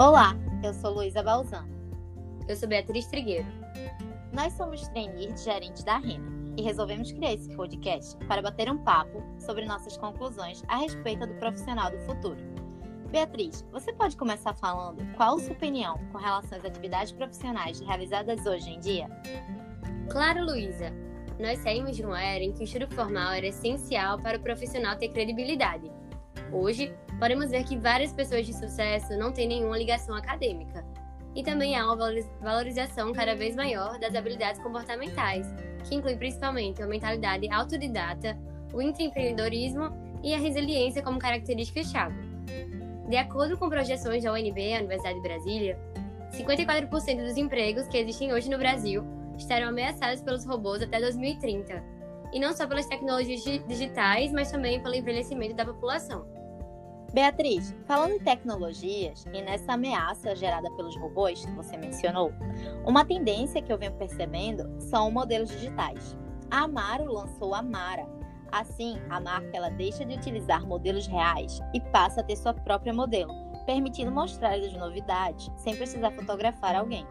Olá, eu sou Luísa Balzano. Eu sou Beatriz Trigueiro. Nós somos trainees gerentes da Rena e resolvemos criar esse podcast para bater um papo sobre nossas conclusões a respeito do profissional do futuro. Beatriz, você pode começar falando qual a sua opinião com relação às atividades profissionais realizadas hoje em dia? Claro, Luísa. Nós saímos de uma era em que o estudo formal era essencial para o profissional ter credibilidade. Hoje, podemos ver que várias pessoas de sucesso não têm nenhuma ligação acadêmica. E também há uma valorização cada vez maior das habilidades comportamentais, que inclui principalmente a mentalidade autodidata, o intraempreendedorismo e a resiliência como características-chave. De acordo com projeções da UNB, a Universidade de Brasília, 54% dos empregos que existem hoje no Brasil estarão ameaçados pelos robôs até 2030, e não só pelas tecnologias digitais, mas também pelo envelhecimento da população. Beatriz, falando em tecnologias e nessa ameaça gerada pelos robôs que você mencionou, uma tendência que eu venho percebendo são modelos digitais. A Amaro lançou a Mara. Assim, a marca ela deixa de utilizar modelos reais e passa a ter sua própria modelo, permitindo mostrar as novidades sem precisar fotografar alguém.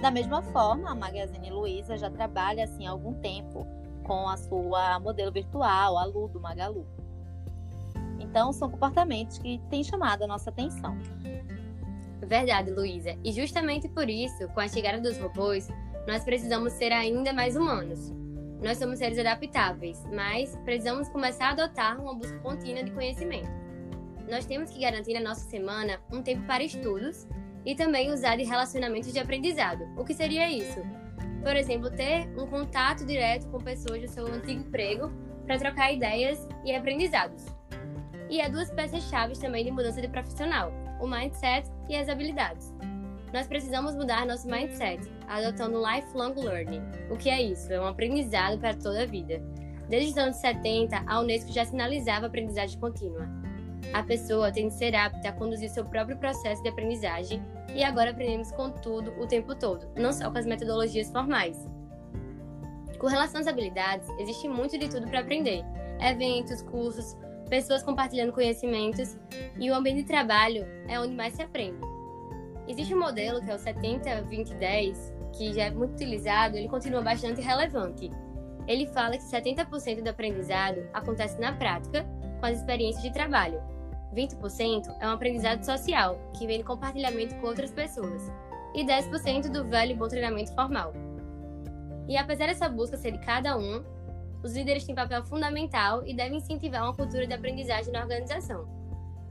Da mesma forma, a Magazine Luiza já trabalha assim há algum tempo com a sua modelo virtual, a Lu do Magalu. Então, são comportamentos que têm chamado a nossa atenção. Verdade, Luísa. E justamente por isso, com a chegada dos robôs, nós precisamos ser ainda mais humanos. Nós somos seres adaptáveis, mas precisamos começar a adotar uma busca contínua de conhecimento. Nós temos que garantir na nossa semana um tempo para estudos e também usar de relacionamentos de aprendizado. O que seria isso? Por exemplo, ter um contato direto com pessoas do seu antigo emprego para trocar ideias e aprendizados. E há duas peças-chave também de mudança de profissional: o mindset e as habilidades. Nós precisamos mudar nosso mindset, adotando lifelong learning. O que é isso? É um aprendizado para toda a vida. Desde os anos 70, a Unesco já sinalizava aprendizagem contínua. A pessoa tem de ser apta a conduzir seu próprio processo de aprendizagem e agora aprendemos com tudo o tempo todo, não só com as metodologias formais. Com relação às habilidades, existe muito de tudo para aprender: eventos, cursos, pessoas compartilhando conhecimentos e o ambiente de trabalho é onde mais se aprende. Existe um modelo que é o 70-20-10, que já é muito utilizado, ele continua bastante relevante. Ele fala que 70% do aprendizado acontece na prática, com as experiências de trabalho. 20% é um aprendizado social, que vem do compartilhamento com outras pessoas. E 10% do velho e bom treinamento formal. E apesar dessa busca ser de cada um, os líderes têm papel fundamental e devem incentivar uma cultura de aprendizagem na organização,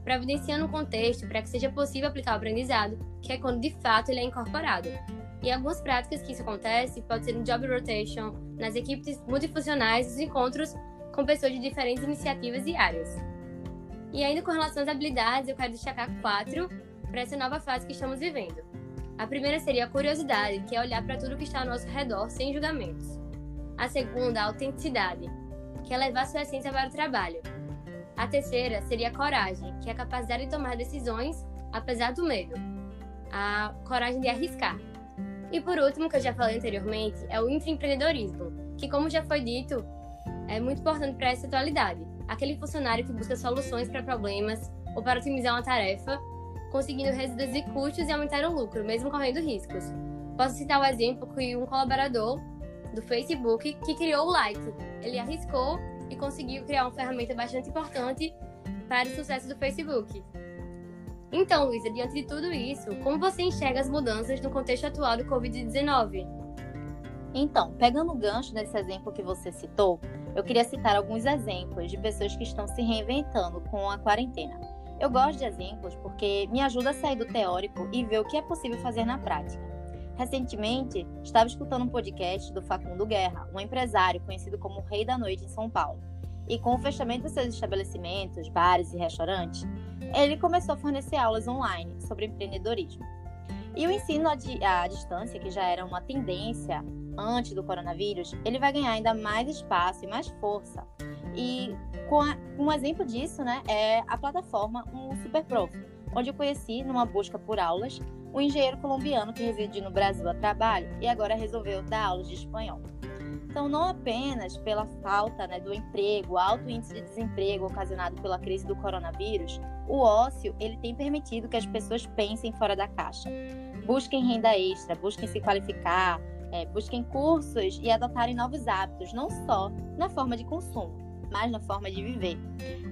providenciando um contexto para que seja possível aplicar o aprendizado, que é quando de fato ele é incorporado. E algumas práticas que isso acontece pode ser no job rotation, nas equipes multifuncionais, os encontros com pessoas de diferentes iniciativas e áreas. E ainda com relação às habilidades, eu quero destacar quatro para essa nova fase que estamos vivendo. A primeira seria a curiosidade, que é olhar para tudo que está ao nosso redor sem julgamentos. A segunda, a autenticidade, que é levar sua essência para o trabalho. A terceira seria a coragem, que é a capacidade de tomar decisões apesar do medo. A coragem de arriscar. E por último, que eu já falei anteriormente, é o intraempreendedorismo, que como já foi dito, é muito importante para essa atualidade. Aquele funcionário que busca soluções para problemas ou para otimizar uma tarefa, conseguindo reduzir custos e aumentar o lucro, mesmo correndo riscos. Posso citar o exemplo que um colaborador do Facebook que criou o Like. Ele arriscou e conseguiu criar uma ferramenta bastante importante para o sucesso do Facebook. Então, Luísa, diante de tudo isso, como você enxerga as mudanças no contexto atual do Covid-19? Então, pegando o gancho desse exemplo que você citou, eu queria citar alguns exemplos de pessoas que estão se reinventando com a quarentena. Eu gosto de exemplos porque me ajuda a sair do teórico e ver o que é possível fazer na prática. Recentemente, estava escutando um podcast do Facundo Guerra, um empresário conhecido como o Rei da Noite em São Paulo. E com o fechamento de seus estabelecimentos, bares e restaurantes, ele começou a fornecer aulas online sobre empreendedorismo. E o ensino à, distância, que já era uma tendência antes do coronavírus, ele vai ganhar ainda mais espaço e mais força. E com um exemplo disso, né, é a plataforma um Super Prof, onde eu conheci, numa busca por aulas, um engenheiro colombiano que reside no Brasil a trabalho e agora resolveu dar aulas de espanhol. Então, não apenas pela falta né, do emprego, alto índice de desemprego ocasionado pela crise do coronavírus, o ócio ele tem permitido que as pessoas pensem fora da caixa. Busquem renda extra, busquem se qualificar, é, busquem cursos e adotarem novos hábitos, não só na forma de consumo, mas na forma de viver.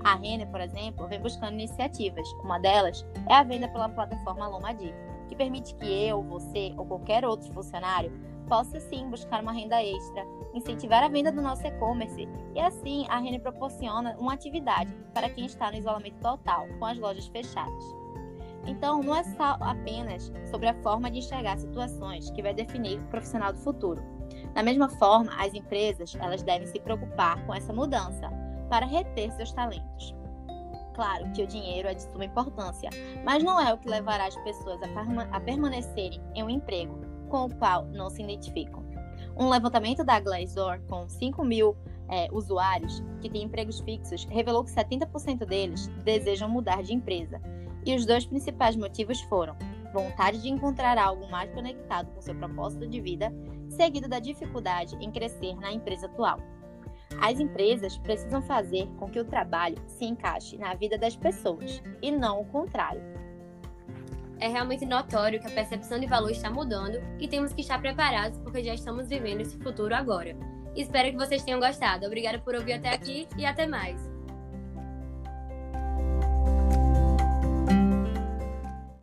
A Renner, por exemplo, vem buscando iniciativas. Uma delas é a venda pela plataforma Lomadi, que permite que eu, você ou qualquer outro funcionário possa sim buscar uma renda extra, incentivar a venda do nosso e-commerce e assim a Renner proporciona uma atividade para quem está no isolamento total, com as lojas fechadas. Então, não é só apenas sobre a forma de enxergar situações que vai definir o profissional do futuro. Da mesma forma, as empresas elas devem se preocupar com essa mudança para reter seus talentos. Claro que o dinheiro é de suma importância, mas não é o que levará as pessoas a, perma a permanecerem em um emprego com o qual não se identificam. Um levantamento da Glassdoor com 5 mil é, usuários que têm empregos fixos revelou que 70% deles desejam mudar de empresa. E os dois principais motivos foram vontade de encontrar algo mais conectado com seu propósito de vida, seguido da dificuldade em crescer na empresa atual. As empresas precisam fazer com que o trabalho se encaixe na vida das pessoas e não o contrário. É realmente notório que a percepção de valor está mudando e temos que estar preparados porque já estamos vivendo esse futuro agora. Espero que vocês tenham gostado. Obrigada por ouvir até aqui e até mais.